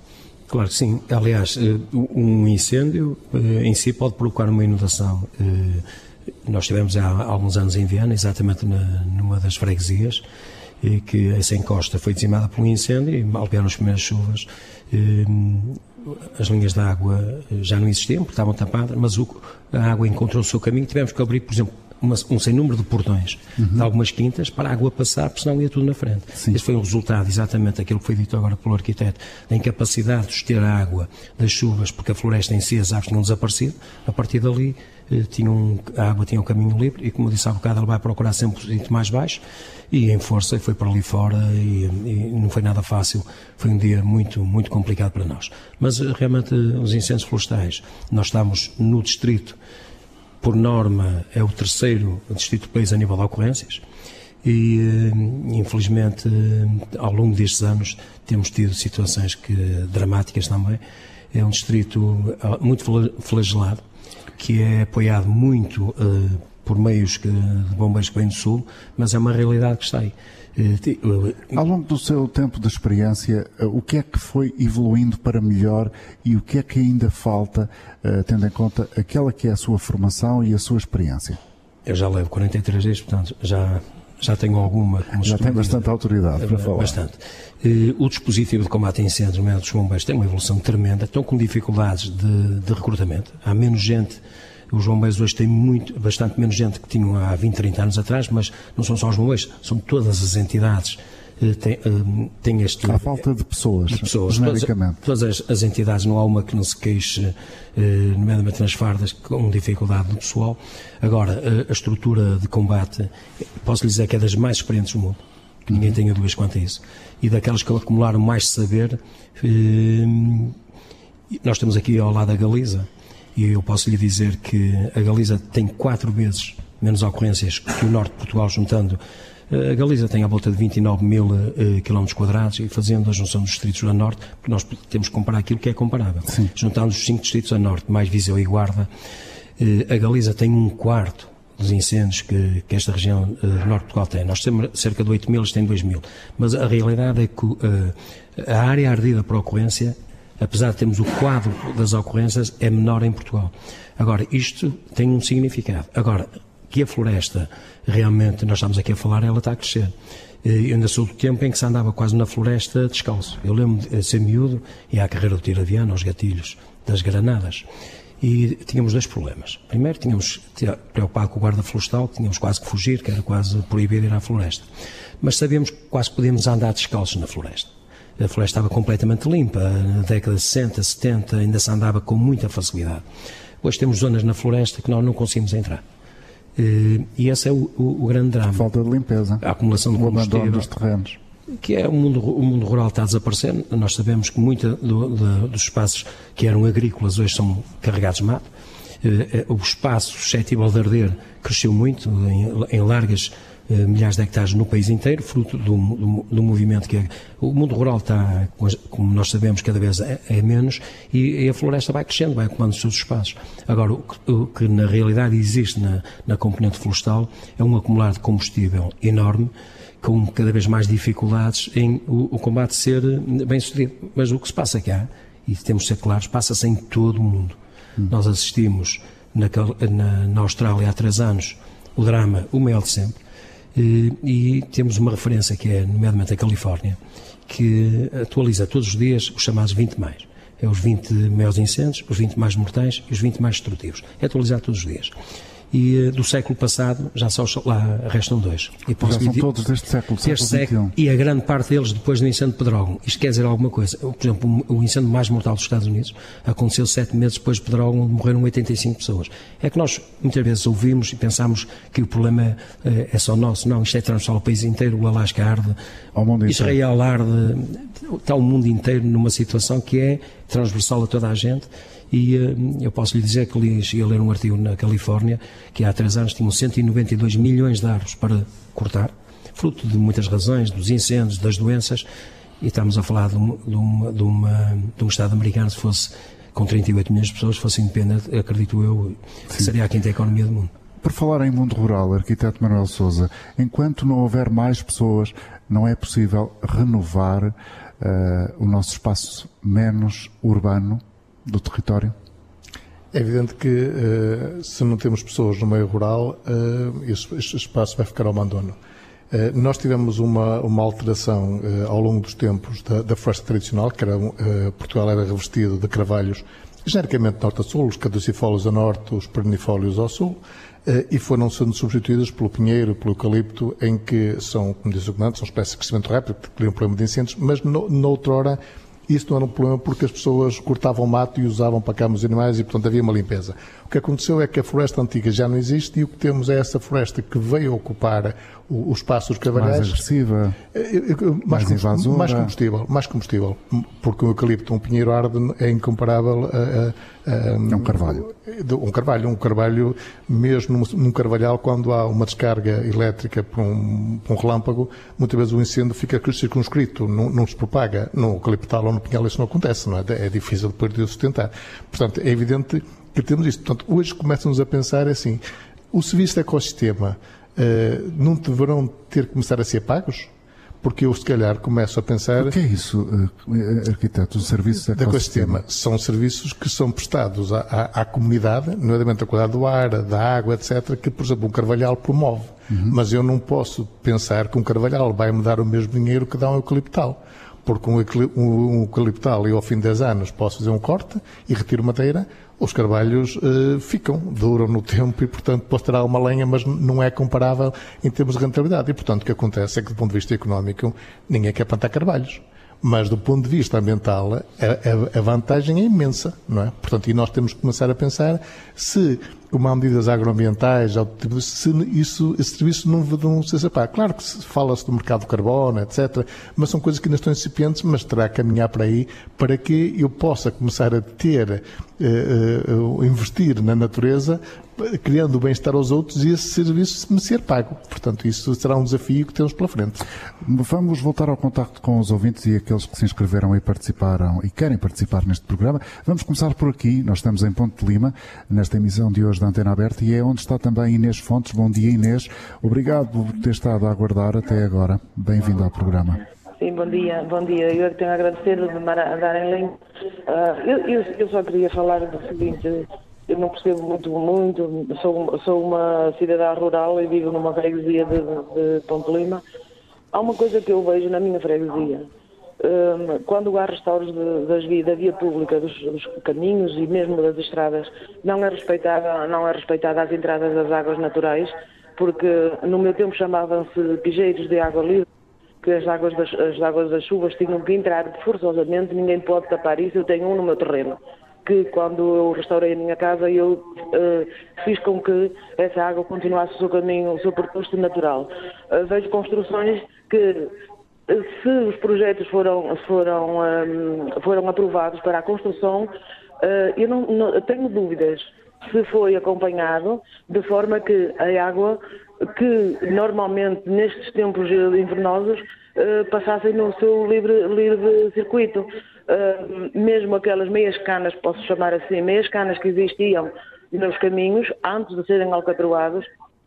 Claro que sim. Aliás, um incêndio em si pode provocar uma inundação. Nós estivemos há alguns anos em Viana, exatamente numa das freguesias, que essa encosta foi dizimada por um incêndio e mal vieram as primeiras chuvas. As linhas de água já não existiam, porque estavam tapadas, mas a água encontrou o seu caminho. Tivemos que abrir, por exemplo, uma, um sem número de portões uhum. de algumas quintas para a água passar, porque senão ia tudo na frente. Sim. Este foi um resultado exatamente daquilo que foi dito agora pelo arquiteto, da incapacidade de ter a água das chuvas, porque a floresta em si, as árvores tinham desaparecido, a partir dali eh, tinham, a água tinha um caminho livre e, como disse há bocado, ela vai procurar sempre um sítio mais baixo e em força e foi para ali fora e, e, não foi nada fácil, foi um dia muito, muito complicado para nós. Mas eh, realmente os incêndios florestais, nós estamos no distrito por norma, é o terceiro distrito do país a nível de ocorrências e, eh, infelizmente, eh, ao longo destes anos temos tido situações que, dramáticas também. É um distrito eh, muito flagelado, que é apoiado muito uh, por meios que, de bombeiros que vêm do Sul, mas é uma realidade que está aí. Ao longo do seu tempo de experiência, eh, o que é que foi evoluindo para melhor e o que é que ainda falta, eh, tendo em conta aquela que é a sua formação e a sua experiência? Eu já levo 43 dias, portanto, já, já tenho alguma. já tem bastante autoridade para falar. Bastante. O dispositivo de combate a incêndios, nomeadamente dos bombeiros, tem uma evolução tremenda, estão com dificuldades de, de recrutamento. Há menos gente os bombeiros hoje têm muito, bastante menos gente que tinham há 20, 30 anos atrás, mas não são só os bombeiros, são todas as entidades eh, tem, eh, tem este. Há falta de pessoas, de pessoas genericamente. Todas, todas as, as, entidades, não há uma que não se queixe, eh, nomeadamente nas fardas, com dificuldade do pessoal. Agora, a, a estrutura de combate, posso lhe dizer que é das mais experientes do mundo. Que ninguém tenha dúvidas quanto a isso. E daquelas que acumularam mais saber, nós temos aqui ao lado a Galiza e eu posso lhe dizer que a Galiza tem quatro vezes menos ocorrências que o norte de Portugal, juntando. Eh, a Galiza tem à volta de 29 mil uh, quilómetros quadrados e fazendo a junção dos distritos a norte, porque nós temos que comparar aquilo que é comparável. Sim. Juntando os cinco distritos a norte, mais Viseu e Guarda, uh, a Galiza tem um quarto dos incêndios que, que esta região uh, norte de Portugal tem. Nós temos cerca de 8 mil, eles têm 2 mil. Mas a realidade é que uh, a área ardida por ocorrência apesar de termos o quadro das ocorrências, é menor em Portugal. Agora, isto tem um significado. Agora, que a floresta realmente, nós estamos aqui a falar, ela está a crescer. Eu ainda sou do tempo em que se andava quase na floresta descalço. Eu lembro de ser miúdo e à carreira do tiro aviano, aos gatilhos das granadas. E tínhamos dois problemas. Primeiro, tínhamos preocupado com o guarda florestal, tínhamos quase que fugir, que era quase proibido ir à floresta. Mas sabíamos que quase podíamos andar descalços na floresta a floresta estava completamente limpa. Na década de 60, 70 ainda se andava com muita facilidade. Hoje temos zonas na floresta que nós não conseguimos entrar. Eh, e esse é o, o, o grande drama. A falta de limpeza. A acumulação de combustível. dos terrenos. Que é o mundo, o mundo rural está a desaparecer. Nós sabemos que muitos do, dos espaços que eram agrícolas hoje são carregados de mato. Eh, eh, o espaço suscetível de arder cresceu muito em, em largas milhares de hectares no país inteiro, fruto do, do, do movimento que é, o mundo rural está, como nós sabemos, cada vez é, é menos e, e, a floresta vai crescendo, vai ocupando os seus espaços. Agora, o que, o que na realidade existe na, na componente florestal é um acumular de combustível enorme com cada vez mais dificuldades em o, o combate ser bem sucedido. Mas o que se passa cá, e temos de ser claros, passa-se em todo o mundo. Hum. Nós assistimos na, na, na Austrália há três anos o drama, o maior de sempre, eh, e temos uma referência que é, nomeadamente, a Califórnia, que atualiza todos os dias os chamados 20 mais. É os 20 maiores incêndios, os 20 mais mortais e os 20 mais destrutivos. É atualizado todos os dias e eh, do século passado já só lá restam dois. E já são todos deste século, século, século E a grande parte deles depois do incêndio de Pedrógão. Isto quer dizer alguma coisa. Por exemplo, o incêndio mais mortal dos Estados Unidos aconteceu sete meses depois de Pedrógão, onde morreram 85 pessoas. É que nós muitas vezes ouvimos e pensamos que o problema é, é só nosso. Não, isto é transversal ao país inteiro. O Alasca arde, Israel arde, está o mundo inteiro numa situação que é transversal a toda a gente e uh, eu posso lhe dizer que li, cheguei a ler um artigo na Califórnia que há três anos tinham 192 milhões de árvores para cortar, fruto de muitas razões, dos incêndios, das doenças, e estamos a falar de, uma, de, uma, de, uma, de um Estado americano, se fosse com 38 milhões de pessoas, fosse independente, acredito eu, seria a quinta economia do mundo. Por falar em mundo rural, arquiteto Manuel Souza, enquanto não houver mais pessoas, não é possível renovar uh, o nosso espaço menos urbano do território? É evidente que uh, se não temos pessoas no meio rural, uh, este, espaço vai ficar ao abandono. Uh, nós tivemos uma, uma alteração ao longo dos tempos da, da floresta tradicional, que era, Portugal era revestido de carvalhos genericamente norte a sul, os caducifólios a norte, os perennifólios ao sul, e foram sendo substituídas pelo pinheiro, pelo eucalipto, em que são, como diz o comandante, são espécies de crescimento rápido, que criam problema de incêndios, mas no, noutrora isso não era um problema porque as pessoas cortavam mato e usavam para camas os animais e, portanto, havia uma limpeza. O que aconteceu é que a floresta antiga já não existe e o que temos é essa floresta que veio ocupar o, o espaço dos cavalheiros. Mais agressiva, eh, eh, eh, mais, mais invasora. Mais combustível, mais combustível. Porque um eucalipto, um pinheiro arde é incomparável a, a, a, um carvalho. Um carvalho, um carvalho, mesmo num, num carvalhal, quando há uma descarga elétrica por um, por um relâmpago, muitas vezes o incêndio fica circunscrito, não, não se propaga. No eucaliptal ou no pinhal isso não acontece, não é? É difícil depois de sustentar. Portanto, é evidente que temos isto. Portanto, hoje começam-nos a pensar assim, o serviço de ecossistema uh, não deverão ter que começar a ser pagos? Porque eu, se calhar, começo a pensar... O que é isso, arquiteto, os serviços de ecossistema? São serviços que são prestados à, à, à comunidade, nomeadamente a qualidade do ar, da água, etc., que, por exemplo, um carvalhal promove. Uhum. Mas eu não posso pensar que um carvalhal vai me dar o mesmo dinheiro que dá um eucaliptal porque um, eucaliptal e ao fim de 10 anos posso fazer um corte e retiro madeira, os carvalhos uh, ficam, duram no tempo e, portanto, posso tirar uma lenha, mas não é comparável em termos de rentabilidade. E, portanto, o que acontece é que, do ponto de vista económico, ninguém quer plantar carvalhos. Mas do ponto de vista ambiental, a, a, a, vantagem é imensa, não é? Portanto, e nós temos que começar a pensar se, há medidas agroambientais, se isso, esse serviço não vão ser. Claro que fala-se do mercado de carbono, etc., mas são coisas que ainda estão incipientes, mas terá que caminhar para aí para que eu possa começar a ter, uh, uh, investir na natureza criando o bem-estar aos outros e esse serviço me ser pago. Portanto, isso será um desafio que temos pela frente. Vamos voltar ao contacto com os ouvintes e aqueles que se inscreveram e participaram e querem participar neste programa. Vamos começar por aqui. Nós estamos em Ponte de Lima, nesta emissão de hoje da Antena Aberta, e é onde está também Inês Fontes. Bom dia, Inês. Obrigado por ter estado a aguardar até agora. Bem-vindo ao programa. Sim, bom dia, bom dia. Eu é tenho a agradecer de darem link. Uh, eu, eu, eu, só queria falar do seguinte, eu não percebo muito, muito, sou, sou uma cidadã rural e vivo numa freguesia de, de Ponte Lima. Há uma coisa que eu vejo na minha freguesia. Um, quando há restauros de, da via pública, dos, dos, caminhos e mesmo das estradas, não é respeitada, não é respeitada as entradas das águas naturais, porque no meu tempo chamavam-se pijeiros de água livre, que as águas, das, as águas das chuvas tinham que entrar forçosamente, ninguém pode tapar isso, eu tenho um no meu terreno que quando eu restaurei a minha casa eu uh, fiz com que essa água continuasse o seu caminho, o seu percurso natural. Uh, vejo construções que se os projetos foram, foram, um, foram aprovados para a construção, uh, eu não, não, tenho dúvidas se foi acompanhado de forma que a água que normalmente nestes tempos invernosos uh, passassem no seu livre, livre circuito. Uh, mesmo aquelas meias canas, posso chamar assim, meias canas que existiam nos caminhos antes de serem alcatroados,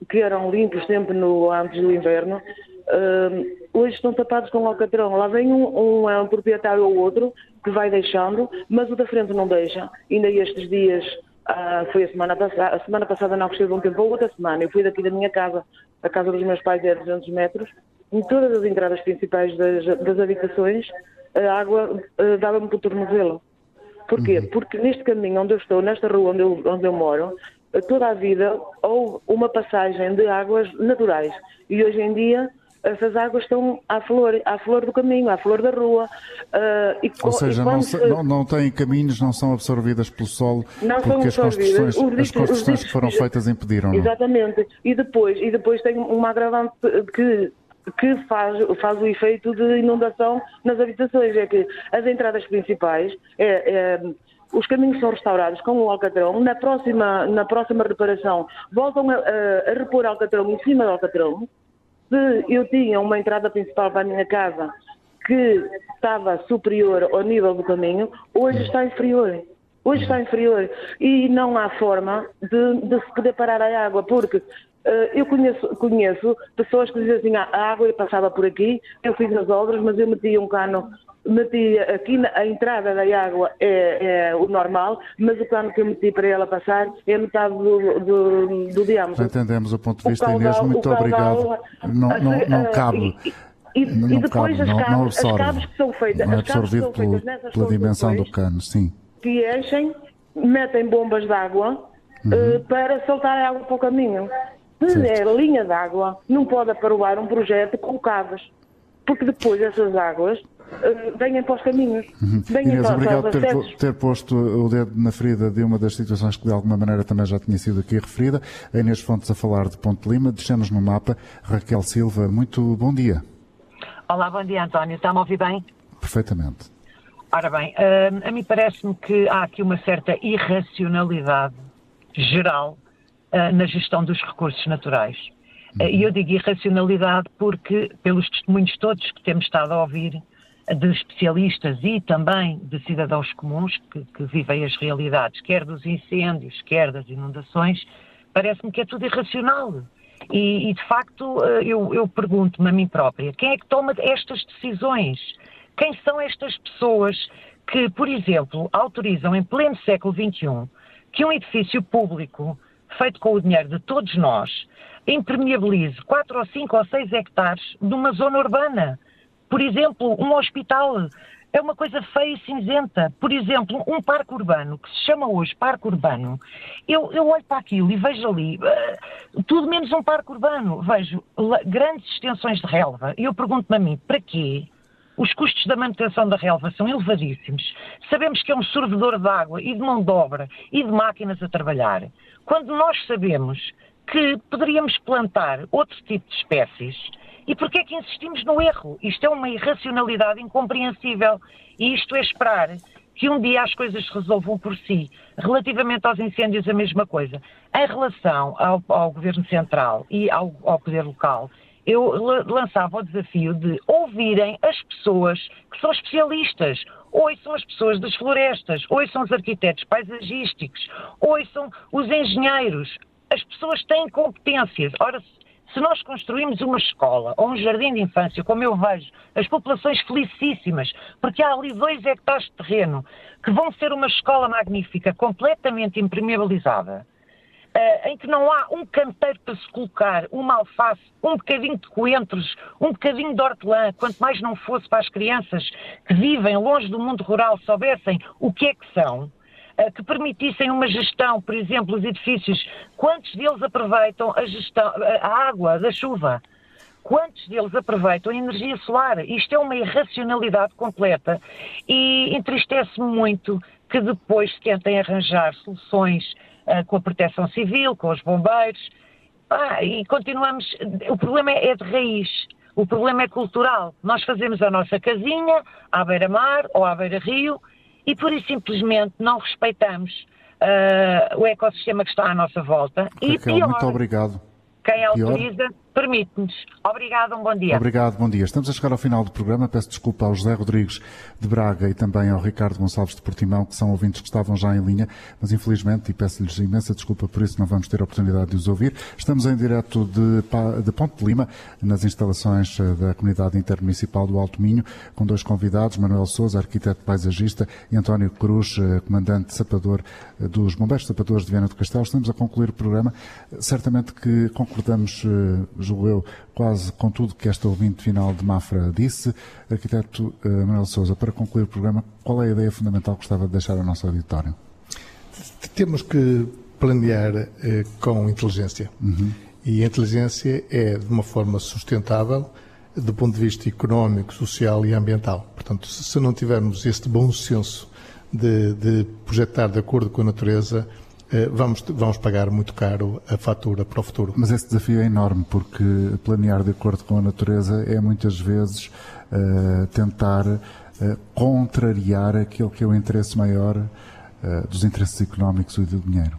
que eram limpos sempre no, antes do inverno, uh, hoje estão tapados com alcatrão. Lá vem um, um, um, proprietário ou outro que vai deixando, mas o da frente não deixa. Ainda estes dias, uh, foi a semana passada, a semana passada não gostei de um tempo, ou outra semana, eu fui daqui da minha casa, a casa dos meus pais é 200 metros, em todas as entradas principais das, das habitações, a água uh, dava-me para o tornozelo. Porquê? Uhum. Porque neste caminho onde eu estou, nesta rua onde eu, onde eu moro, toda a vida houve uma passagem de águas naturais. E hoje em dia essas águas estão à flor, à flor do caminho, à flor da rua. Uh, e, Ou seja, não, se, não, não, têm caminhos, não são absorvidas pelo solo, não porque as construções, as construções que foram feitas impediram. Exatamente. E depois, e depois tem uma agravante que que faz, faz o efeito de inundação nas habitações. É que as entradas principais, é, é, os caminhos são restaurados com o alcatrão, na próxima, na próxima reparação voltam a, a, a repor alcatrão em cima do alcatrão. Se eu tinha uma entrada principal para a minha casa que estava superior ao nível do caminho, hoje está inferior. Hoje está inferior. E não há forma de, de se poder parar a água, porque Uh, eu conheço, conheço, pessoas que dizem assim, ah, a água passava por aqui, eu fiz as obras, mas eu metia um cano, metia aqui na, a entrada da água é, é, o normal, mas o cano que eu meti para ela passar é metade do, do, do diâmetro. entendemos o ponto de vista, caudal, Inês, muito obrigado. Não, não, não cabe. E, não, e depois cabe, as, cabos, não, as cabos que são feitas, não é absorvido pelo, pela dimensão do cano, sim. Que enchem, metem bombas de água uhum. uh, para soltar a água para o caminho. Se é linha d'água, não pode aprovar um projeto com cabos, porque depois essas águas uh, venham para os caminhos. Uhum. Inês, obrigado por ter, ter, posto o dedo na ferida de uma das situações que de alguma maneira também já tinha sido aqui referida. A Inês Fontes a falar de Ponte Lima, deixamos no mapa. Raquel Silva, muito bom dia. Olá, bom dia António, está-me a ouvir bem? Perfeitamente. Ora bem, uh, a mim parece-me que há aqui uma certa irracionalidade geral uh, na gestão dos recursos naturais. Uh, e eu digo irracionalidade porque, pelos testemunhos todos que temos estado a ouvir, de especialistas e também de cidadãos comuns que, que vivem as realidades, quer dos incêndios, quer das inundações, parece-me que é tudo irracional. E, e de facto, eh, eu, eu pergunto-me a mim própria: quem é que toma estas decisões? Quem são estas pessoas que, por exemplo, autorizam em pleno século XXI que um edifício público, feito com o dinheiro de todos nós, impermeabilize 4 ou 5 ou 6 hectares de uma zona urbana? Por exemplo, um hospital é uma coisa feia e cinzenta. Por exemplo, um parque urbano, que se chama hoje parque urbano, eu, eu olho para aquilo e vejo ali uh, tudo menos um parque urbano. Vejo grandes extensões de relva e eu pergunto-me a mim, para quê? Os custos da manutenção da relva são elevadíssimos. Sabemos que é um sorvedor de água e de mão de obra e de máquinas a trabalhar. Quando nós sabemos que poderíamos plantar outro tipo de espécies, e porquê é que insistimos no erro? Isto é uma irracionalidade incompreensível. E isto é esperar que um dia as coisas se resolvam por si. Relativamente aos incêndios, a mesma coisa. Em relação ao, ao Governo Central e ao, ao Poder Local, eu lançava o desafio de ouvirem as pessoas que são especialistas. Ouçam as pessoas das florestas, ouçam os arquitetos paisagísticos, ouçam os engenheiros. As pessoas têm competências. Ora, se nós construímos uma escola ou um jardim de infância, como eu vejo, as populações felicíssimas, porque há ali dois hectares de terreno que vão ser uma escola magnífica, completamente impermeabilizada, uh, em que não há um canteiro para se colocar, uma alface, um bocadinho de coentros, um bocadinho de hortelã, quanto mais não fosse para as crianças que vivem longe do mundo rural soubessem o que é que são, que permitissem uma gestão, por exemplo, os edifícios, quantos deles aproveitam a gestão, eh, a água da chuva? Quantos deles aproveitam a energia solar? Isto é uma irracionalidade completa e entristece-me muito que depois se tentem arranjar soluções uh, com a proteção civil, com os bombeiros, ah, e continuamos. O problema é de raiz. O problema é cultural. Nós fazemos a nossa casinha à beira-mar ou à beira-rio e por isso simplesmente não respeitamos uh, o ecossistema que está à nossa volta. Raquel, e pior, muito obrigado. Quem autoriza permite-nos. Obrigado, um bom dia. Obrigado, bom dia. Estamos a chegar ao final do programa. Peço desculpa ao José Rodrigues de Braga e também ao Ricardo Gonçalves de Portimão, que são ouvintes que estavam já em linha, mas infelizmente, e peço-lhes imensa desculpa por isso, não vamos ter a oportunidade de os ouvir. Estamos em direto de, de Ponte de Lima, nas instalações eh, da Comunidade Intermunicipal do Alto Minho, com dois convidados, Manuel Souza, arquiteto paisagista, e António Cruz, eh, comandante sapador eh, dos Bombeiros Sapadores de Viana do Castelo. Estamos a concluir o programa. Certamente que concordamos, julgo eu, quase com tudo que esta ouvinte final de Mafra disse. Arquiteto uh, Manuel Souza, para concluir o programa, qual é a ideia fundamental que gostava de deixar ao nosso auditório? Temos que planear uh, com inteligência. Uhum. E a inteligência é de uma forma sustentável do ponto de vista económico, social e ambiental. Portanto, se não tivermos este bom senso de, de projetar de acordo com a natureza, eh, vamos, vamos pagar muito caro a fatura para o futuro. Mas esse desafio é enorme, porque planear de acordo com a natureza é muitas vezes uh, tentar uh, contrariar aquele que é o interesse maior uh, dos interesses económicos e do dinheiro.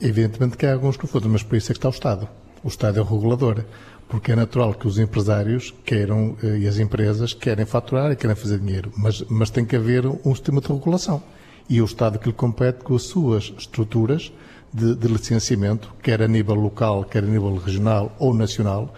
Evidentemente que há alguns conflitos, mas por isso é que está o Estado. O Estado é o regulador, porque é natural que os empresários queiram e as empresas querem faturar e querem fazer dinheiro, mas, mas tem que haver um sistema de regulação e o Estado que lhe compete com as suas estruturas de, de licenciamento, quer a nível local, quer a nível regional ou nacional,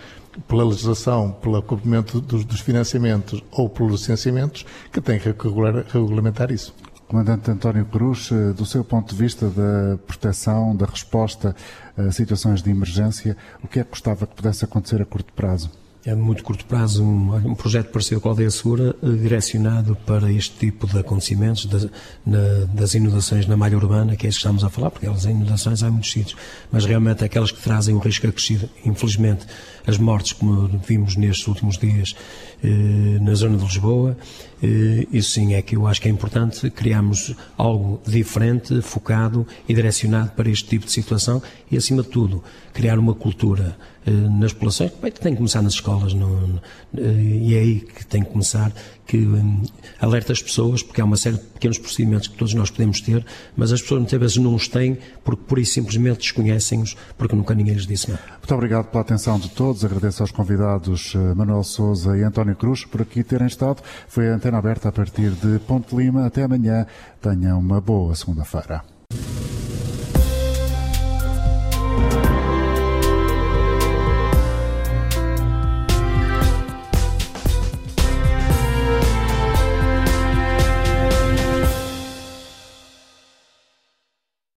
pela legislação, pelo acompanhamento dos, dos, financiamentos ou pelos licenciamentos, que tem que regular, regulamentar isso. Comandante António Cruz, eh, do seu ponto de vista da proteção, da resposta a situações de emergência, o que é que gostava que pudesse acontecer a curto prazo? A muito curto prazo um, um projeto parecido com a Aldeia Segura eh, direcionado para este tipo de acontecimentos das, na, das inundações na malha urbana, que é isso que estamos a falar, porque elas inundações há muitos sítios, mas realmente aquelas que trazem um risco acrescido, infelizmente, as mortes, como vimos nestes últimos dias eh, na zona de Lisboa, eh, isso sim é que eu acho que é importante. Criarmos algo diferente, focado e direcionado para este tipo de situação e, acima de tudo, criar uma cultura nas populações, que tem que começar nas escolas, no, e é aí que tem que começar, que um, alerta as pessoas, porque há uma série de pequenos procedimentos que todos nós podemos ter, mas as pessoas muitas vezes não os têm, porque por isso simplesmente desconhecem-os, porque nunca ninguém lhes disse nada. Muito obrigado pela atenção de todos, agradeço aos convidados Manuel Souza e António Cruz por aqui terem estado. Foi a antena aberta a partir de Ponte Lima. Até amanhã. Tenha uma boa segunda-feira.